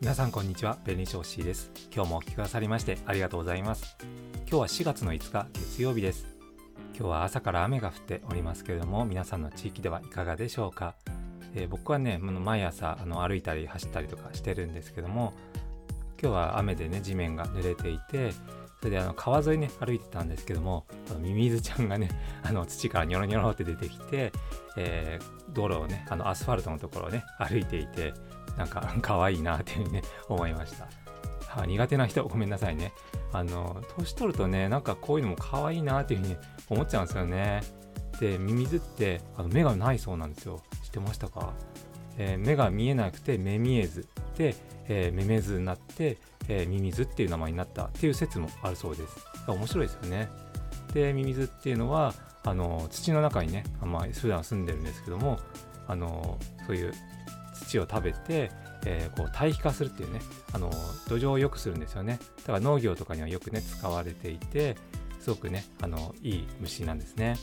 皆さんこんにちはベニショーシーです。今日もお聞きくださりましてありがとうございます。今日は4月の5日月曜日です。今日は朝から雨が降っておりますけれども皆さんの地域ではいかがでしょうか、えー、僕はね毎朝あの歩いたり走ったりとかしてるんですけども今日は雨でね地面が濡れていてそれであの川沿いね歩いてたんですけどもミミズちゃんがね あの土からニョロニョロって出てきて、えー、道路をねあのアスファルトのところをね歩いていてなんか 可愛いなっていうふうにね思いました、はあ、苦手な人ごめんなさいね。あの年取るとねなんかこういうのも可愛いなっていうふうに思っちゃうんですよね。でミミズってあの目がないそうなんですよ。知ってましたか、えー、目が見えなくて目見えず。で、えー、メメズになって、えー、ミミズっていう名前になった。っていう説もあるそうです。面白いですよね。でミミズっていうのはあの土の中にね、まあ、普段住んでるんですけどもあのそういう土を食べて、えー、こう堆肥化するっていうねあの土壌を良くするんですよね。だから農業とかにはよくね使われていてすごくねあのいい虫なんですね。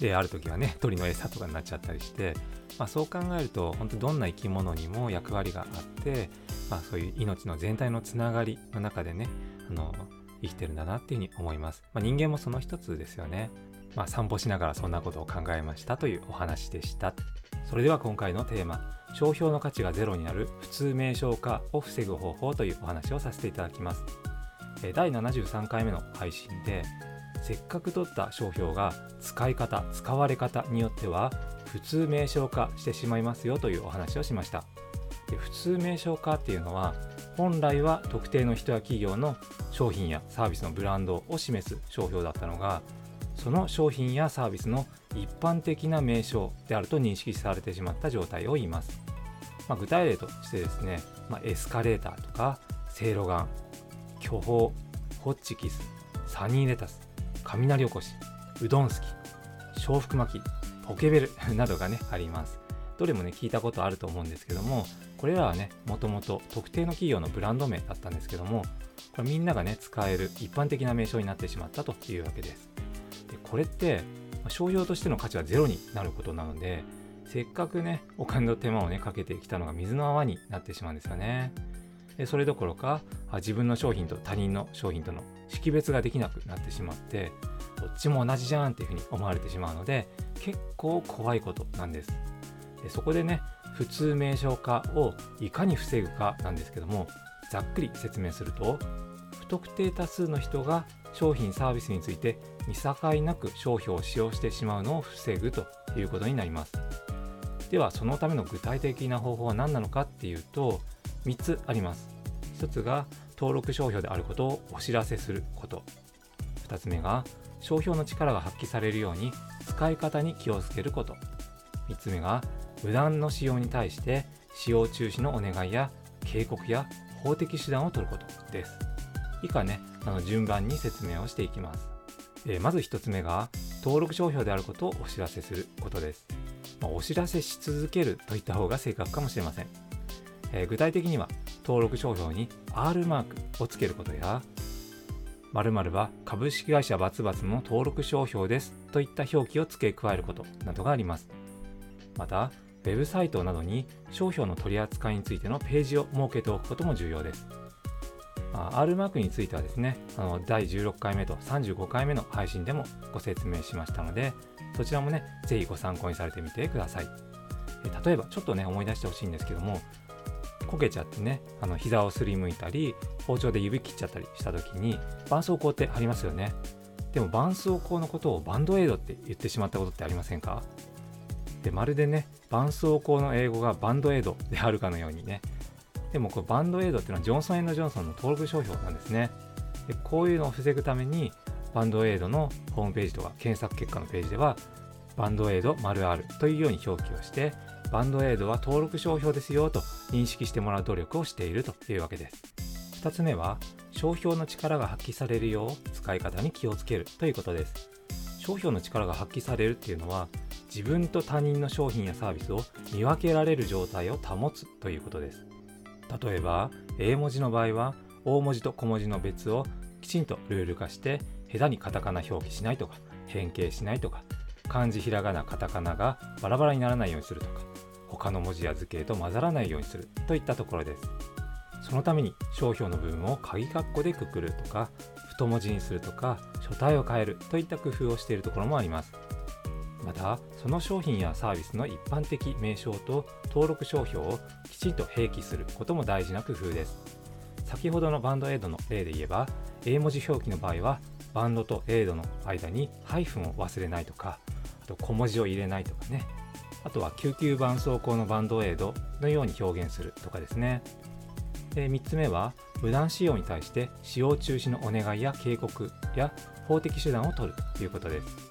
である時はね鳥の餌とかになっちゃったりして、まあ、そう考えると本当どんな生き物にも役割があって、まあ、そういう命の全体のつながりの中でねあの生きてるんだなっていうふうに思います、まあ、人間もその一つですよね。まあ、散歩しながらそんなことを考えましたというお話でした。それでは今回のテーマ商標の価値がゼロになる普通名称化を防ぐ方法というお話をさせていただきます。第73回目の配信でせっかく取った商標が使い方使われ方によっては普通名称化してしまいますよというお話をしました。で普通名称化っていうのは本来は特定の人や企業の商品やサービスのブランドを示す商標だったのがその商品やサービスの一般的な名称であると認識されてしまった状態を言います、まあ、具体例としてですね、まあ、エスカレーターとかせいろがん巨峰ホッチキスサニーレタス雷おこしうどんすき笑福巻きポケベル などがねあります。どれもね聞いたことあると思うんですけどもこれらはねもともと特定の企業のブランド名だったんですけどもこれみんながね使える一般的な名称になってしまったというわけです。でこれって商標としての価値はゼロになることなのでせっかくねお金の手間をねかけてきたのが水の泡になってしまうんですよね。でそれどころか自分の商品と他人の商品との識別ができなくなってしまってどっちも同じじゃんっていうふうに思われてしまうので結構怖いことなんです。でそこでね普通名称化をいかに防ぐかなんですけどもざっくり説明すると不特定多数の人が商品サービスについて見境なく商標を使用してしまうのを防ぐということになります。ではそのための具体的な方法は何なのかっていうと3つあります。1つが登録商標であることをお知らせすること。2つ目が商標の力が発揮されるように使い方に気をつけること。3つ目が無断の使用に対して使用中止のお願いや警告や法的手段を取ることです。以下ねあの順番に説明をしていきます、えー、まず1つ目が登録商標であることをお知らせすることです、まあ、お知らせし続けるといった方が正確かもしれません、えー、具体的には登録商標に R マークをつけることや〇〇は株式会社バツバツの登録商標ですといった表記を付け加えることなどがあります。またウェブサイトなどに商標の取り扱いについてのページを設けておくことも重要です。R マークについてはですね、あの第16回目と35回目の配信でもご説明しましたので、そちらもね、ぜひご参考にされてみてください。例えば、ちょっとね、思い出してほしいんですけども、こけちゃってね、あの膝をすりむいたり、包丁で指切っちゃったりした時に、絆創膏ってありますよね。でも、絆創膏のことをバンドエイドって言ってしまったことってありませんか？で、まるでね、絆創膏の英語がバンドエイドであるかのようにね、でもこれバンドエイドっていうのはジョンソン・エンド・ジョンソンの登録商標なんですね。でこういうのを防ぐためにバンドエイドのホームページとか検索結果のページではバンドエイド ○R というように表記をしてバンドエイドは登録商標ですよと認識してもらう努力をしているというわけです。2つ目は商標の力が発揮されるよう使い方に気をつけるということです。商標の力が発揮されるっていうのは自分と他人の商品やサービスを見分けられる状態を保つということです。例えば英文字の場合は大文字と小文字の別をきちんとルール化して下手にカタカナ表記しないとか変形しないとか漢字ひらがなカタカナがバラバラにならないようにするとか他の文字や図形と混ざらないようにするといったところです。そのために商標の部分を鍵括弧でくくるとか太文字にするとか書体を変えるといった工夫をしているところもあります。またその商品やサービスの一般的名称と登録商標をきちんと併記することも大事な工夫です。先ほどのバンドエイドの例で言えば英文字表記の場合はバンドとエイドの間にハイフンを忘れないとかあと小文字を入れないとかね。あとは救急絆創膏のバンドエイドのように表現するとかですね。で3つ目は無断使用に対して使用中止のお願いや警告や法的手段を取るということです、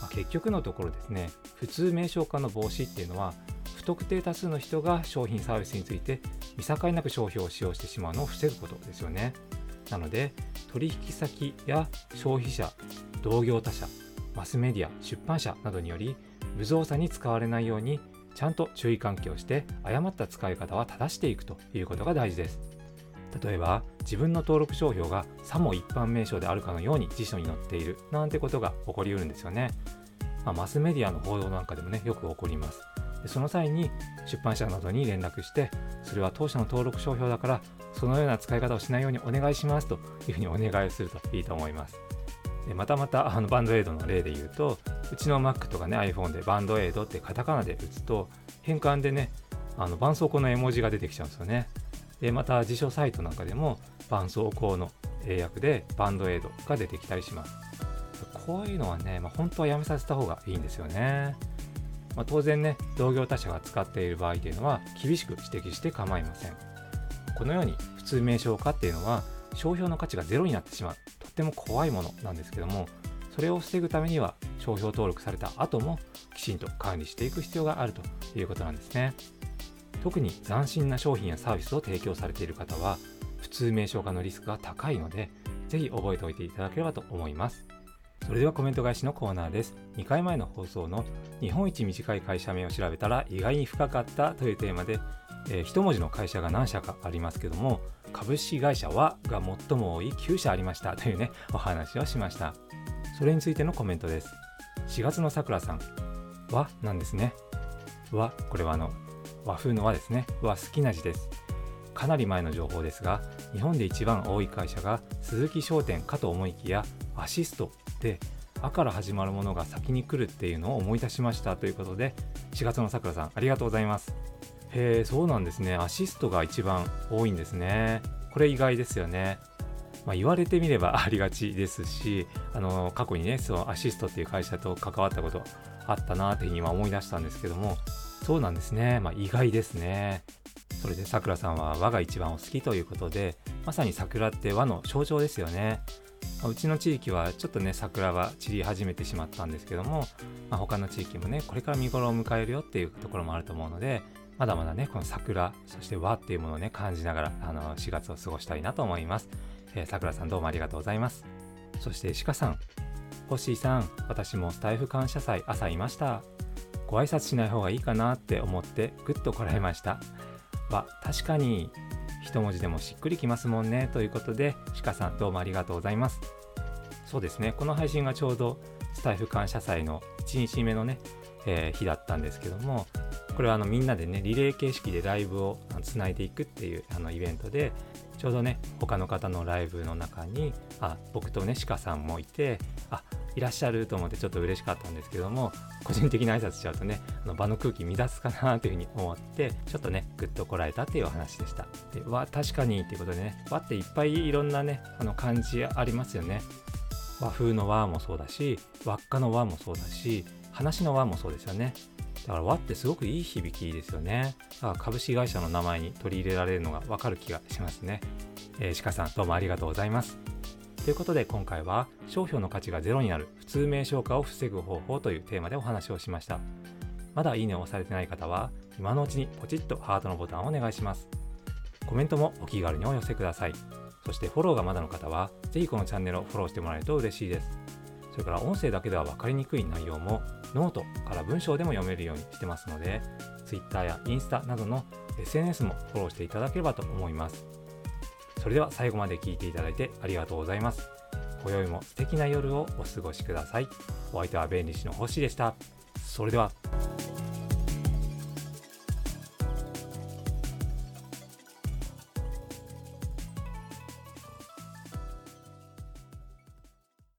まあ、結局のところですね普通名称化の防止っていうのは不特定多数の人が商品サービスについて見境なく商標を使用してしまうのを防ぐことですよね。なので取引先や消費者同業他社マスメディア出版社などにより無造作に使われないようにちゃんと注意喚起をして誤った使い方は正していくということが大事です。例えば自分の登録商標がさも一般名称であるかのように辞書に載っているなんてことが起こりうるんですよね、まあ、マスメディアの報道なんかでもねよく起こります。でその際に出版社などに連絡してそれは当社の登録商標だからそのような使い方をしないようにお願いしますというふうにお願いをするといいと思います。でまたまたあのバンドエイドの例で言うとうちの Mac とかね iPhone でバンドエイドってカタカナで打つと変換でねあの絆創膏の絵文字が出てきちゃうんですよね。でまた辞書サイトなんかでも絆創膏の英訳でバンドエイドが出てきたりします。こういうのはね、まあ、本当はやめさせた方がいいんですよね、まあ、当然ね同業他社が使っている場合というのは厳しく指摘して構いません。このように普通名称化っていうのは商標の価値がゼロになってしまう。とっても怖いものなんですけどもそれを防ぐためには商標登録された後もきちんと管理していく必要があるということなんですね。特に斬新な商品やサービスを提供されている方は普通名称化のリスクが高いのでぜひ覚えておいていただければと思います。それではコメント返しのコーナーです。2回前の放送の日本一短い会社名を調べたら意外に深かったというテーマで、えー、一文字の会社が何社かありますけども株式会社はが最も多い9社ありましたというねお話をしました。それについてのコメントです。4月のさくらさん。はなんですね。はこれはあの和風の和ですね。は好きな字です。かなり前の情報ですが日本で一番多い会社が鈴木商店かと思いきやアシストで「あ」から始まるものが先に来るっていうのを思い出しましたということで4月のさくらさんありがとうございます。へえそうなんですね。アシストが一番多いんですね。これ意外ですよね。まあ、言われてみれば ありがちですしあの過去にねそのアシストっていう会社と関わったことあったなっていうふうに今思い出したんですけどもそうなんですね、まあ、意外ですねそれでさくらさんは和が一番お好きということでまさに桜って和の象徴ですよねまうちの地域はちょっとね桜が散り始めてしまったんですけども、まあ、他の地域もねこれから見頃を迎えるよっていうところもあると思うのでまだまだねこの桜そして和っていうものをね感じながらあの4月を過ごしたいなと思いますえー、桜さんどうもありがとうございます。そして鹿さん、ホッシーさん、私もスタイフ感謝祭朝いました。ご挨拶しない方がいいかなって思ってぐっとこらえました。は、確かに一文字でもしっくりきますもんねということで、鹿さんどうもありがとうございます。そうですね、この配信がちょうどスタイフ感謝祭の1日目のね、えー、日だったんですけども、これはあのみんなでね、リレー形式でライブをつないでいくっていうあのイベントで、ちょうどね他の方のライブの中にあ僕とね鹿さんもいてあいらっしゃると思ってちょっと嬉しかったんですけども個人的な挨拶しちゃうとねあの場の空気乱すかなというふうに思ってちょっとねぐっとこらえたっていうお話でしたでわ確かにっていうことでね和っていっぱいいろんなねあの漢字ありますよね和風の和もそうだし輪っかの和もそうだし話の和もそうですよねだから和ってすごくいい響きですよね。だ株式会社の名前に取り入れられるのがわかる気がしますね。えー、鹿さんどうもありがとうございます。ということで今回は商標の価値がゼロになる普通名称化を防ぐ方法というテーマでお話をしました。まだいいねを押されてない方は今のうちにポチッとハートのボタンをお願いします。コメントもお気軽にお寄せください。そしてフォローがまだの方はぜひこのチャンネルをフォローしてもらえると嬉しいです。それから音声だけでは分かりにくい内容もノートから文章でも読めるようにしてますので Twitter やインスタなどの SNS もフォローしていただければと思いますそれでは最後まで聞いていただいてありがとうございます。今宵も素敵な夜をお過ごしください。お相手は弁理士の星でした。それでは。